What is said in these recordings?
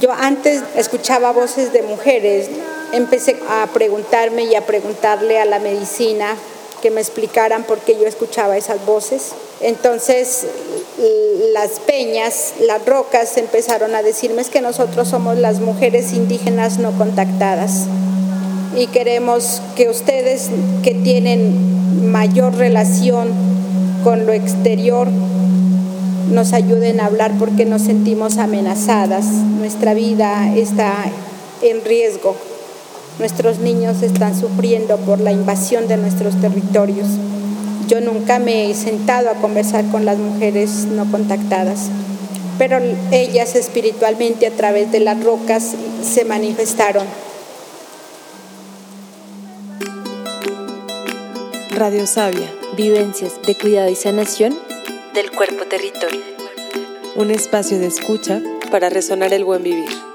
Yo antes escuchaba voces de mujeres, empecé a preguntarme y a preguntarle a la medicina que me explicaran por qué yo escuchaba esas voces. Entonces las peñas, las rocas empezaron a decirme es que nosotros somos las mujeres indígenas no contactadas y queremos que ustedes que tienen mayor relación con lo exterior nos ayuden a hablar porque nos sentimos amenazadas. Nuestra vida está en riesgo. Nuestros niños están sufriendo por la invasión de nuestros territorios. Yo nunca me he sentado a conversar con las mujeres no contactadas, pero ellas espiritualmente a través de las rocas se manifestaron. Radio Sabia, vivencias de cuidado y sanación del cuerpo territorio. Un espacio de escucha para resonar el buen vivir.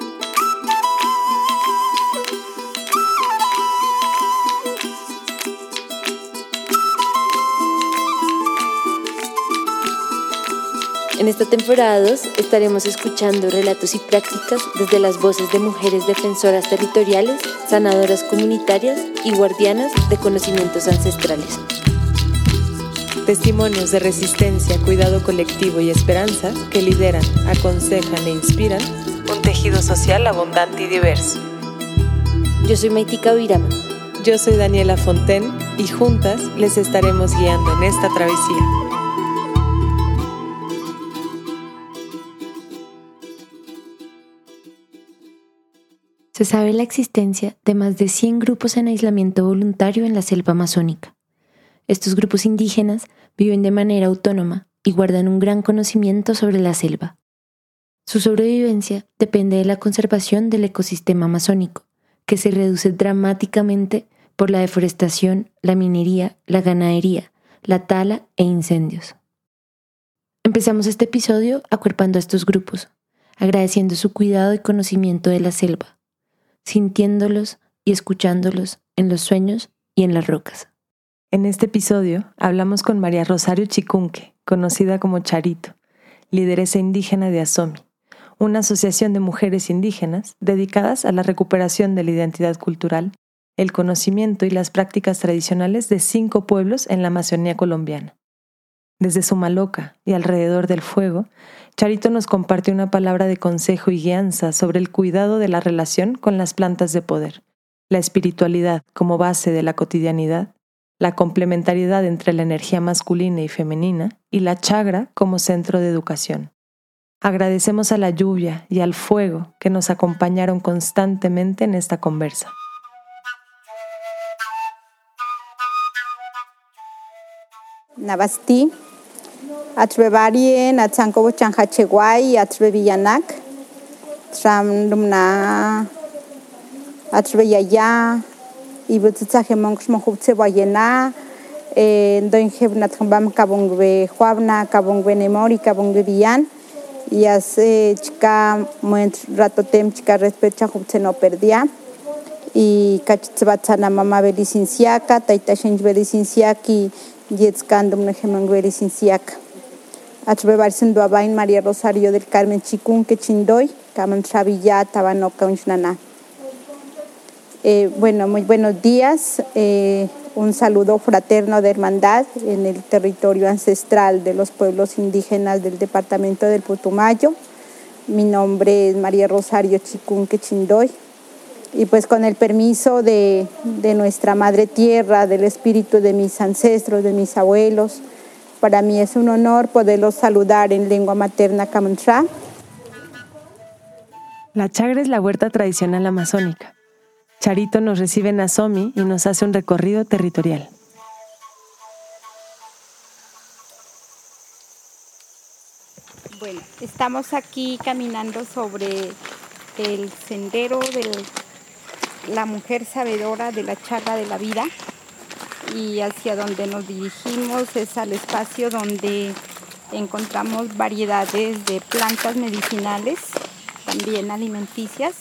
Esta temporada 2 estaremos escuchando relatos y prácticas desde las voces de mujeres defensoras territoriales, sanadoras comunitarias y guardianas de conocimientos ancestrales. Testimonios de resistencia, cuidado colectivo y esperanza que lideran, aconsejan e inspiran un tejido social abundante y diverso. Yo soy Maitika Virama. Yo soy Daniela Fonten y juntas les estaremos guiando en esta travesía. Se sabe la existencia de más de 100 grupos en aislamiento voluntario en la selva amazónica. Estos grupos indígenas viven de manera autónoma y guardan un gran conocimiento sobre la selva. Su sobrevivencia depende de la conservación del ecosistema amazónico, que se reduce dramáticamente por la deforestación, la minería, la ganadería, la tala e incendios. Empezamos este episodio acuerpando a estos grupos, agradeciendo su cuidado y conocimiento de la selva, sintiéndolos y escuchándolos en los sueños y en las rocas. En este episodio hablamos con María Rosario Chicunque, conocida como Charito, lideresa indígena de Asomi, una asociación de mujeres indígenas dedicadas a la recuperación de la identidad cultural, el conocimiento y las prácticas tradicionales de cinco pueblos en la Amazonía colombiana. Desde Sumaloca y alrededor del fuego, Charito nos comparte una palabra de consejo y guianza sobre el cuidado de la relación con las plantas de poder, la espiritualidad como base de la cotidianidad, la complementariedad entre la energía masculina y femenina y la chagra como centro de educación. Agradecemos a la lluvia y al fuego que nos acompañaron constantemente en esta conversa. Navasti atre barien, atzanko botxan jatxe guai, atre bilanak, tram dumna, atre jaia, ibutzutza jemongs mojubtze baiena, e, doin jebuna tronbam kabongbe joabna, kabongbe nemori, kabongbe bian, y e, txika moent ratotem txika respetxa jubtzen operdia, i kachitz batzana mama beli zintziaka, taita xenj beli zintziaki, jetzkan dumna. Atrebarse Duabain María Rosario del Carmen Chicún, que chindoy, Kaman Chavilla, Tabanoca, Unchnana. Eh, bueno, muy buenos días. Eh, un saludo fraterno de hermandad en el territorio ancestral de los pueblos indígenas del departamento del Putumayo. Mi nombre es María Rosario Chicún Quechindoy. Y pues con el permiso de, de nuestra Madre Tierra, del espíritu de mis ancestros, de mis abuelos, para mí es un honor poderlos saludar en lengua materna Camantra. La chagra es la huerta tradicional amazónica. Charito nos recibe en Asomi y nos hace un recorrido territorial. Bueno, estamos aquí caminando sobre el sendero de la mujer sabedora de la chagra de la vida y hacia donde nos dirigimos es al espacio donde encontramos variedades de plantas medicinales, también alimenticias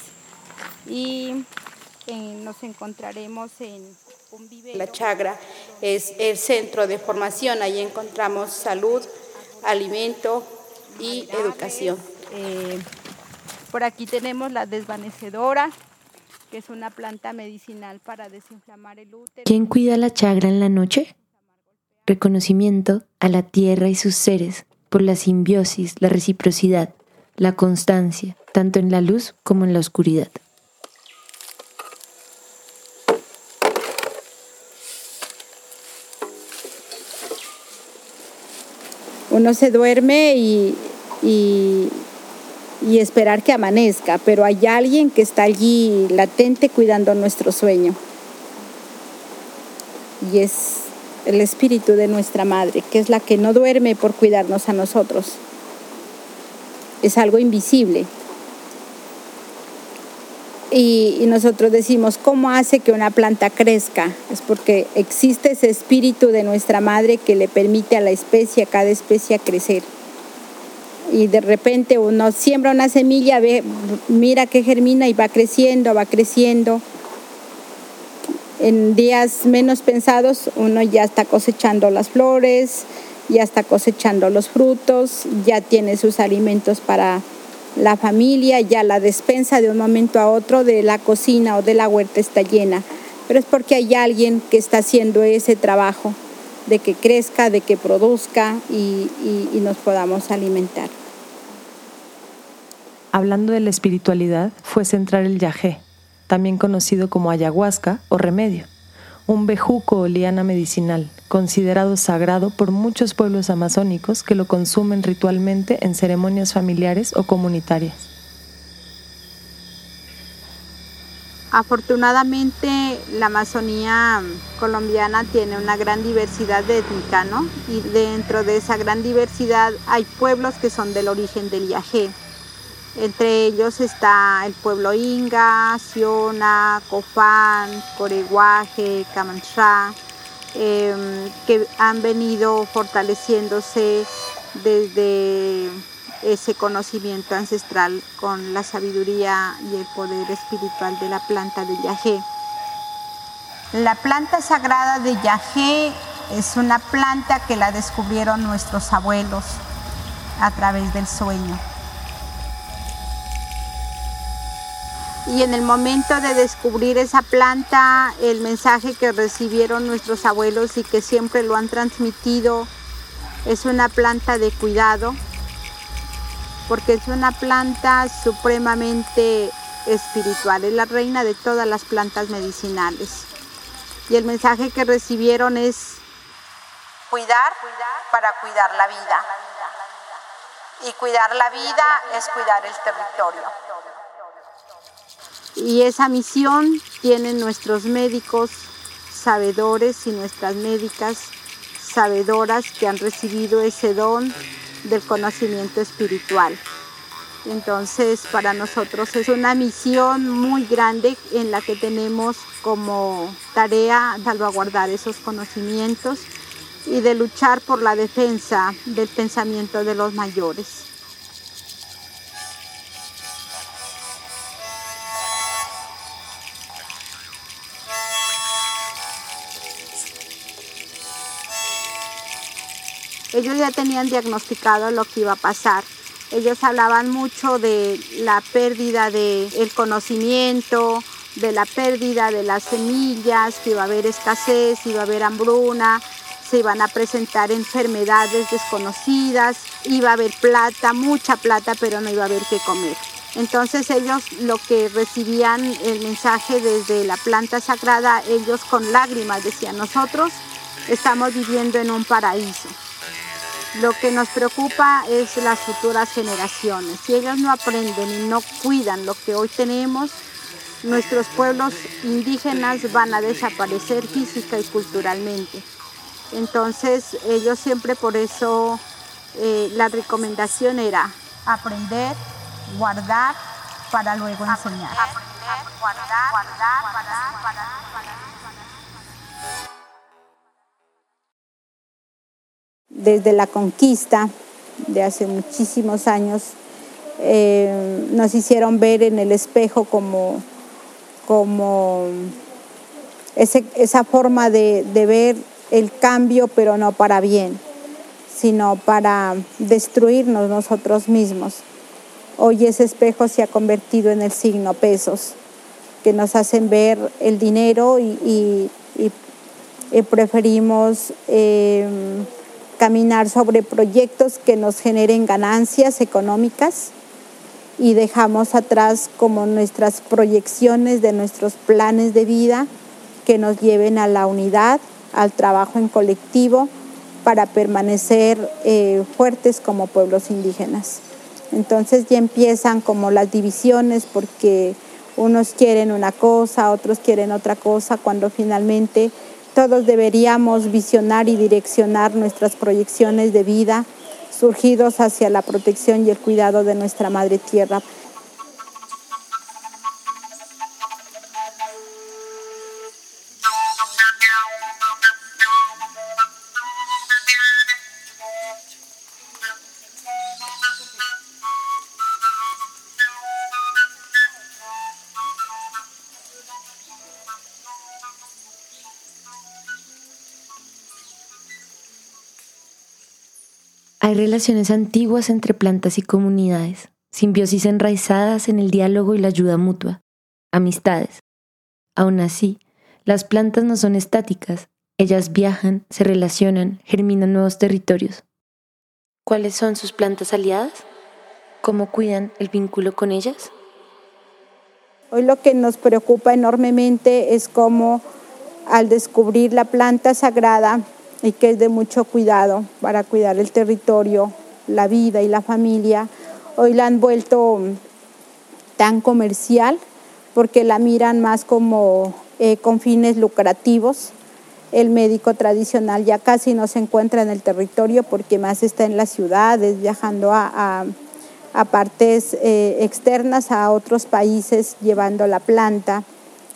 y nos encontraremos en un La chagra es el centro de formación, ahí encontramos salud, alimento y educación. Eh, por aquí tenemos la desvanecedora, que es una planta medicinal para desinflamar el útero. ¿Quién cuida la chagra en la noche? Reconocimiento a la tierra y sus seres por la simbiosis, la reciprocidad, la constancia, tanto en la luz como en la oscuridad. Uno se duerme y, y, y esperar que amanezca, pero hay alguien que está allí latente cuidando nuestro sueño. Y es el espíritu de nuestra madre, que es la que no duerme por cuidarnos a nosotros. Es algo invisible. Y, nosotros decimos, ¿cómo hace que una planta crezca? Es porque existe ese espíritu de nuestra madre que le permite a la especie, a cada especie, crecer y de repente uno siembra una semilla, ve, mira que germina y va creciendo, va creciendo. En días menos pensados uno ya está cosechando las flores, ya está cosechando los frutos, ya tiene sus alimentos para la familia, ya la despensa de un momento a otro de la cocina o de la huerta está llena. Pero es porque hay alguien que está haciendo ese trabajo de que crezca, de que produzca y, y, nos podamos alimentar. Hablando de la espiritualidad, fue centrar el yagé, también conocido como ayahuasca o remedio, un bejuco o liana medicinal, considerado sagrado por muchos pueblos amazónicos que lo consumen ritualmente en ceremonias familiares o comunitarias. Afortunadamente la Amazonía colombiana tiene una gran diversidad étnica, ¿no? Y dentro de esa gran diversidad hay pueblos que son del origen del yagé. Entre ellos está el pueblo Inga, Siona, Cofán, Coreguaje, Camanchá, eh, que han venido fortaleciéndose desde ese conocimiento ancestral con la sabiduría y el poder espiritual de la planta de yagé. La planta sagrada de yagé es una planta que la descubrieron nuestros abuelos a través del sueño. Y en el momento de descubrir esa planta, el mensaje que recibieron nuestros abuelos y que siempre lo han transmitido es una planta de cuidado, porque es una planta supremamente espiritual, es la reina de todas las plantas medicinales. Y el mensaje que recibieron es cuidar para cuidar la vida. Y cuidar la vida es cuidar el territorio. Y esa misión tienen nuestros médicos sabedores y nuestras médicas sabedoras que han recibido ese don del conocimiento espiritual. Entonces, para nosotros es una misión muy grande en la que tenemos como tarea salvaguardar esos conocimientos y de luchar por la defensa del pensamiento de los mayores. Ellos ya tenían diagnosticado lo que iba a pasar. Ellos hablaban mucho de la pérdida del el conocimiento, de la pérdida de las semillas, que iba a haber escasez, iba a haber hambruna, se iban a presentar enfermedades desconocidas, iba a haber plata, mucha plata, pero no iba a haber que comer. Entonces ellos lo que recibían el mensaje desde la planta sagrada, ellos con lágrimas decían, nosotros estamos viviendo en un paraíso. Lo que nos preocupa es las futuras generaciones. Si ellos no aprenden y no cuidan lo que hoy tenemos, nuestros pueblos indígenas van a desaparecer física y culturalmente. Entonces ellos siempre por eso eh, la recomendación era aprender, guardar para luego enseñar. Aprender, guardar, guardar, guardar, desde la conquista de hace muchísimos años, eh, nos hicieron ver en el espejo como, como esa forma de, ver el cambio, pero no para bien, sino para destruirnos nosotros mismos. Hoy ese espejo se ha convertido en el signo pesos, que nos hacen ver el dinero y, preferimos em, caminar sobre proyectos que nos generen ganancias económicas y dejamos atrás como nuestras proyecciones de nuestros planes de vida que nos lleven a la unidad, al trabajo en colectivo para permanecer eh, fuertes como pueblos indígenas. Entonces ya empiezan como las divisiones porque unos quieren una cosa, otros quieren otra cosa, cuando finalmente todos deberíamos visionar y direccionar nuestras proyecciones de vida surgidos hacia la protección y el cuidado de nuestra madre tierra. Hay relaciones antiguas entre plantas y comunidades, simbiosis enraizadas en el diálogo y la ayuda mutua, amistades. Aún así, las plantas no son estáticas, ellas viajan, se relacionan, germinan nuevos territorios. ¿Cuáles son sus plantas aliadas? ¿Cómo cuidan el vínculo con ellas? Hoy lo que nos preocupa enormemente es cómo al descubrir la planta sagrada y que es de mucho cuidado para cuidar el territorio, la vida y la familia. Hoy la han vuelto tan comercial porque la miran más como eh, con fines lucrativos. El médico tradicional ya casi no se encuentra en el territorio porque más está en las ciudades, viajando a, partes eh, externas, a otros países, llevando la planta,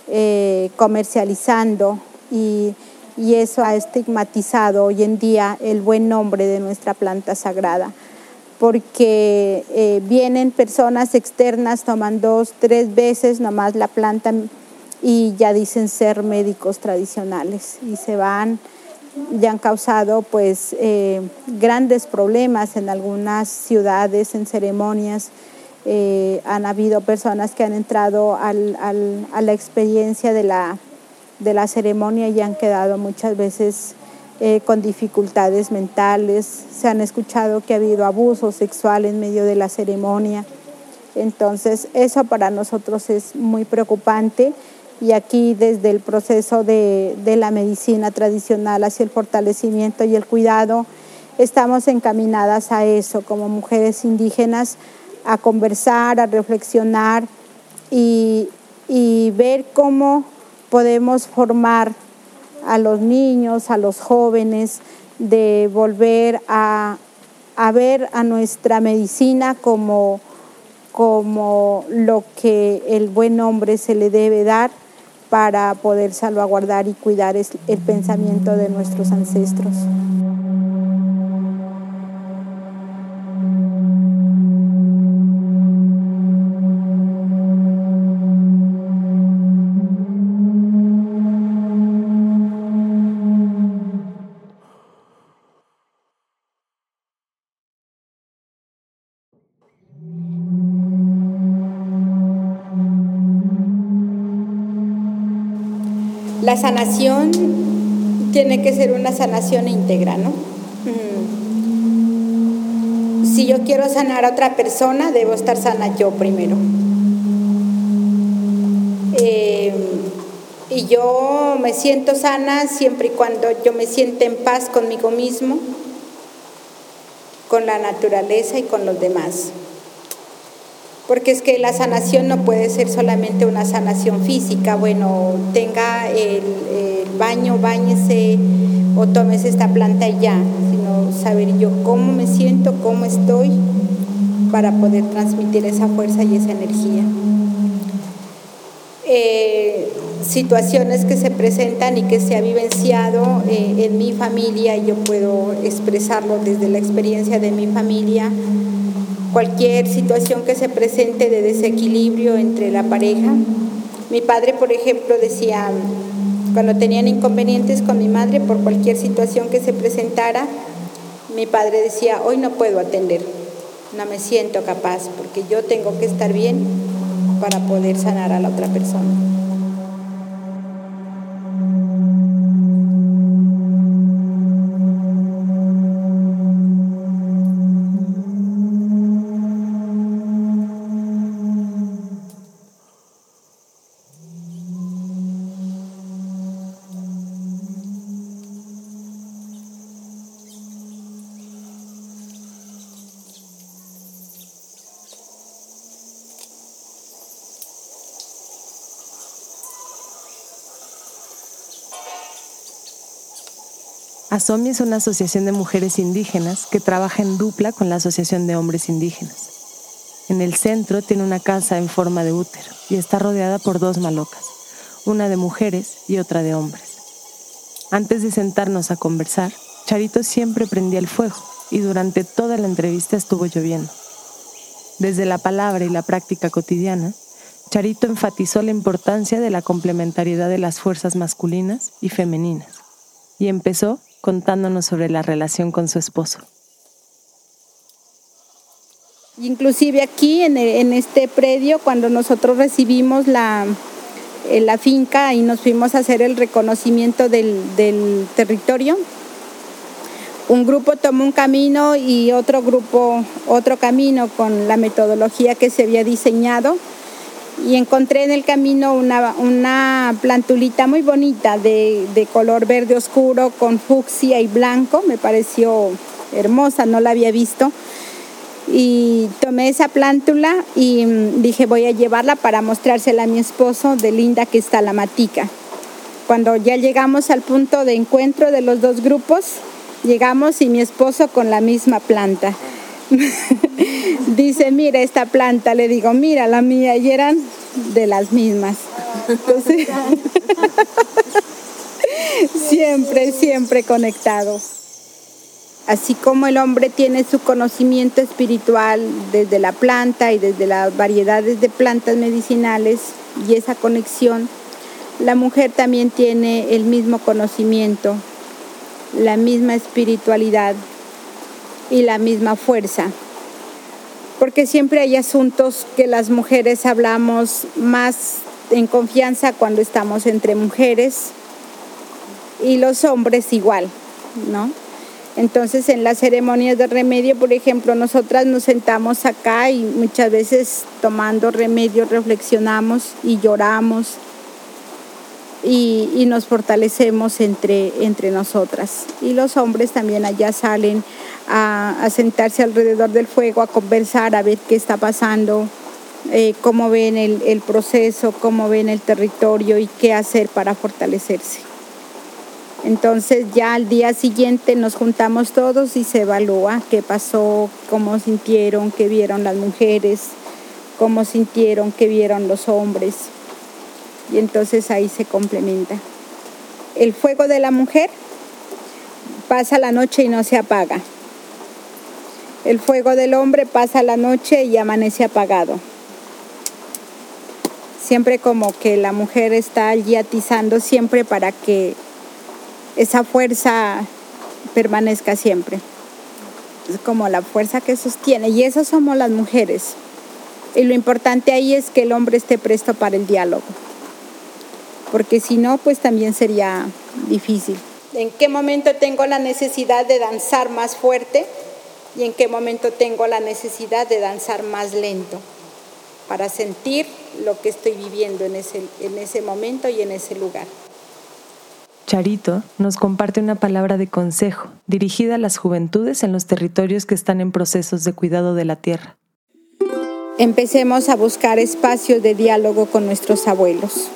eh, comercializando y y eso ha estigmatizado hoy en día el buen nombre de nuestra planta sagrada, porque eh, vienen personas externas, toman dos, tres veces nomás la planta y ya dicen ser médicos tradicionales y se van ya han causado pues eh, grandes problemas en algunas ciudades, en ceremonias. Eh, han habido personas que han entrado a la experiencia de la de la ceremonia y han quedado muchas veces eh, con dificultades mentales. Se han escuchado que ha habido abuso sexual en medio de la ceremonia. Entonces, eso para nosotros es muy preocupante y aquí desde el proceso de, de, la medicina tradicional hacia el fortalecimiento y el cuidado, estamos encaminadas a eso como mujeres indígenas, a conversar, a reflexionar y, y ver cómo podemos formar a los niños, a los jóvenes, de volver a, ver a nuestra medicina como, como lo que el buen hombre se le debe dar para poder salvaguardar y cuidar el pensamiento de nuestros ancestros. La sanación tiene que ser una sanación íntegra, ¿no? Mm. Si yo quiero sanar a otra persona, debo estar sana yo primero. Eh, y yo me siento sana siempre y cuando yo me siento en paz conmigo mismo, con la naturaleza y con los demás porque es que la sanación no puede ser solamente una sanación física, bueno, tenga el, baño, bañese o tomes esta planta y ya, sino saber yo cómo me siento, cómo estoy, para poder transmitir esa fuerza y esa energía. Eh, situaciones que se presentan y que se ha vivenciado eh, en mi familia y yo puedo expresarlo desde la experiencia de mi familia cualquier situación que se presente de desequilibrio entre la pareja, Mi padre, por ejemplo, decía, cuando tenían inconvenientes con mi madre por cualquier situación que se presentara, mi padre decía, hoy no puedo atender, no me siento capaz, porque yo tengo que estar bien para poder sanar a la otra persona. ASOMI es una asociación de mujeres indígenas que trabaja en dupla con la Asociación de Hombres Indígenas. En el centro tiene una casa en forma de útero y está rodeada por dos malocas, una de mujeres y otra de hombres. Antes de sentarnos a conversar, Charito siempre prendía el fuego y durante toda la entrevista estuvo lloviendo. Desde la palabra y la práctica cotidiana, Charito enfatizó la importancia de la complementariedad de las fuerzas masculinas y femeninas y empezó contándonos sobre la relación con su esposo. Inclusive aquí en, este predio, cuando nosotros recibimos la, eh, la finca y nos fuimos a hacer el reconocimiento del, del territorio, un grupo tomó un camino y otro grupo otro camino con la metodología que se había diseñado y encontré en el camino una, plantulita muy bonita de, de, color verde oscuro con fucsia y blanco, me pareció hermosa, no la había visto. Y tomé esa plántula y mm, dije voy a llevarla para mostrársela a mi esposo de linda que está la matica. Cuando ya llegamos al punto de encuentro de los dos grupos, llegamos y mi esposo con la misma planta. Dice, mira esta planta, le digo, mira la mía, y eran de las mismas. siempre, siempre conectados. Así como el hombre tiene su conocimiento espiritual desde la planta y desde las variedades de plantas medicinales y esa conexión, la mujer también tiene el mismo conocimiento, la misma espiritualidad y la misma fuerza. Porque siempre hay asuntos que las mujeres hablamos más en confianza cuando estamos entre mujeres y los hombres igual, ¿no? Entonces en las ceremonias de remedio, por ejemplo, nosotras nos sentamos acá y muchas veces tomando remedio reflexionamos y lloramos y, nos fortalecemos entre, entre nosotras. Y los hombres también allá salen a, sentarse alrededor del fuego, a conversar, a ver qué está pasando, eh, cómo ven el, el proceso, cómo ven el territorio y qué hacer para fortalecerse. Entonces ya al día siguiente nos juntamos todos y se evalúa qué pasó, cómo sintieron, qué vieron las mujeres, cómo sintieron, qué vieron los hombres. Y entonces ahí se complementa. El fuego de la mujer pasa la noche y no se apaga. El fuego del hombre pasa la noche y amanece apagado. Siempre como que la mujer está allí atizando siempre para que esa fuerza permanezca siempre. Es como la fuerza que sostiene. Y eso somos las mujeres. Y lo importante ahí es que el hombre esté presto para el diálogo. Porque si no, pues también sería difícil. ¿En qué momento tengo la necesidad de danzar más fuerte? y en qué momento tengo la necesidad de danzar más lento para sentir lo que estoy viviendo en ese, en ese momento y en ese lugar. Charito nos comparte una palabra de consejo dirigida a las juventudes en los territorios que están en procesos de cuidado de la tierra. Empecemos a buscar espacios de diálogo con nuestros abuelos,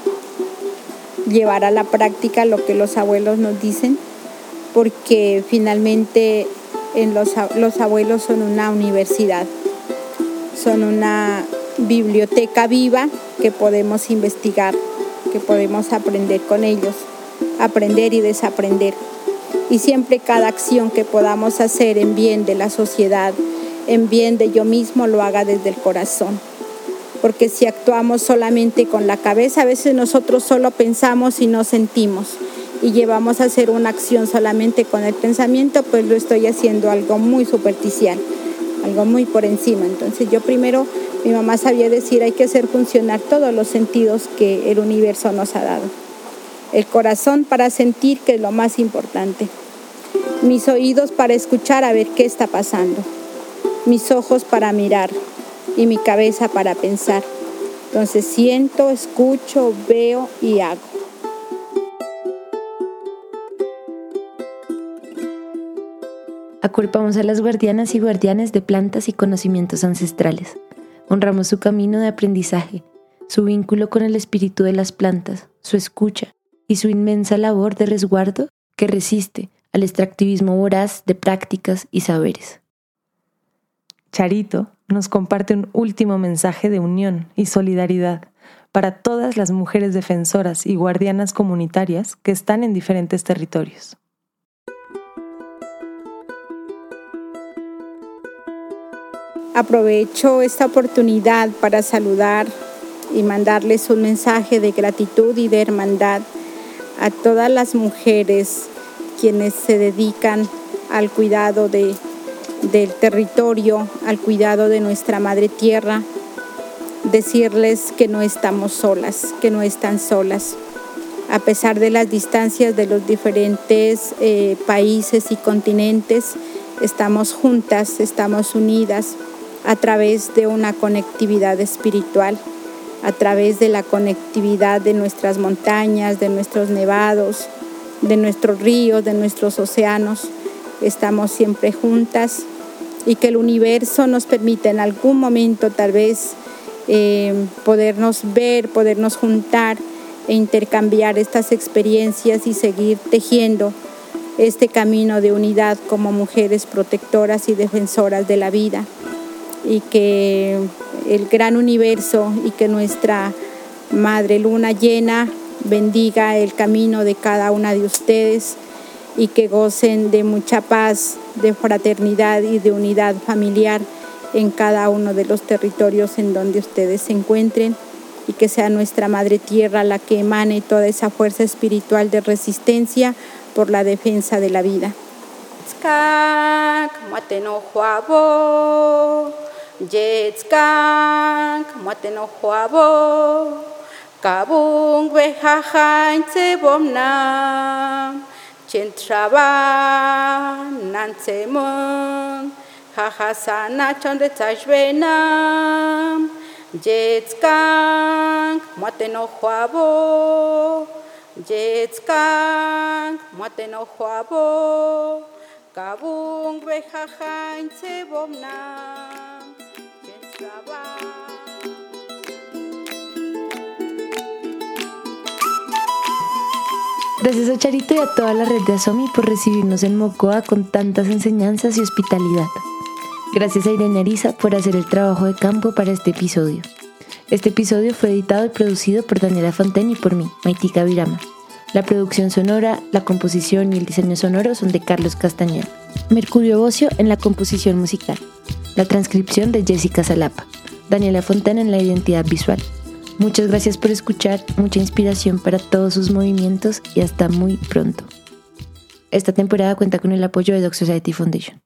llevar a la práctica lo que los abuelos nos dicen, porque finalmente los, los abuelos son una universidad, son una biblioteca viva que podemos investigar, que podemos aprender con ellos, aprender y desaprender. Y siempre cada acción que podamos hacer en bien de la sociedad, en bien de yo mismo, lo haga desde el corazón. Porque si actuamos solamente con la cabeza, a veces nosotros solo pensamos y no sentimos y llevamos a hacer una acción solamente con el pensamiento, pues lo estoy haciendo algo muy superficial, algo muy por encima. Entonces yo primero, mi mamá sabía decir, hay que hacer funcionar todos los sentidos que el universo nos ha dado. El corazón para sentir, que es lo más importante. Mis oídos para escuchar a ver qué está pasando. Mis ojos para mirar y mi cabeza para pensar. Entonces siento, escucho, veo y hago. Acuerpamos a las guardianas y guardianes de plantas y conocimientos ancestrales. Honramos su camino de aprendizaje, su vínculo con el espíritu de las plantas, su escucha y su inmensa labor de resguardo que resiste al extractivismo voraz de prácticas y saberes. Charito nos comparte un último mensaje de unión y solidaridad para todas las mujeres defensoras y guardianas comunitarias que están en diferentes territorios. Aprovecho esta oportunidad para saludar y mandarles un mensaje de gratitud y de hermandad a todas las mujeres quienes se dedican al cuidado de, del territorio, al cuidado de nuestra madre tierra, decirles que no estamos solas, que no están solas. A pesar de las distancias de los diferentes eh, países y continentes, estamos juntas, estamos unidas a través de una conectividad espiritual, a través de la conectividad de nuestras montañas, de nuestros nevados, de nuestros ríos, de nuestros océanos. Estamos siempre juntas y que el universo nos permite en algún momento tal vez eh, podernos ver, podernos juntar e intercambiar estas experiencias y seguir tejiendo este camino de unidad como mujeres protectoras y defensoras de la vida. Y que el gran universo y que nuestra Madre Luna llena bendiga el camino de cada una de ustedes y que gocen de mucha paz, de fraternidad y de unidad familiar en cada uno de los territorios en donde ustedes se encuentren y que sea nuestra Madre Tierra la que emane toda esa fuerza espiritual de resistencia por la defensa de la vida. Chintraba nantzemon, jajazana txonde zaizbena, jetzkank moaten ojoa kabung beha jaintze. Gracias a Charito y a toda la red de Asomi por recibirnos en Mocoa con tantas enseñanzas y hospitalidad. Gracias a Irene Arisa por hacer el trabajo de campo para este episodio. Este episodio fue editado y producido por Daniela Fontaine y por mí, Maitika Virama. La producción sonora, la composición y el diseño sonoro son de Carlos Castañeda. Mercurio Bocio en la composición musical. La transcripción de Jessica Salapa. Daniela Fontana en la identidad visual. Muchas gracias por escuchar, mucha inspiración para todos sus movimientos y hasta muy pronto. Esta temporada cuenta con el apoyo de Doc Society Foundation.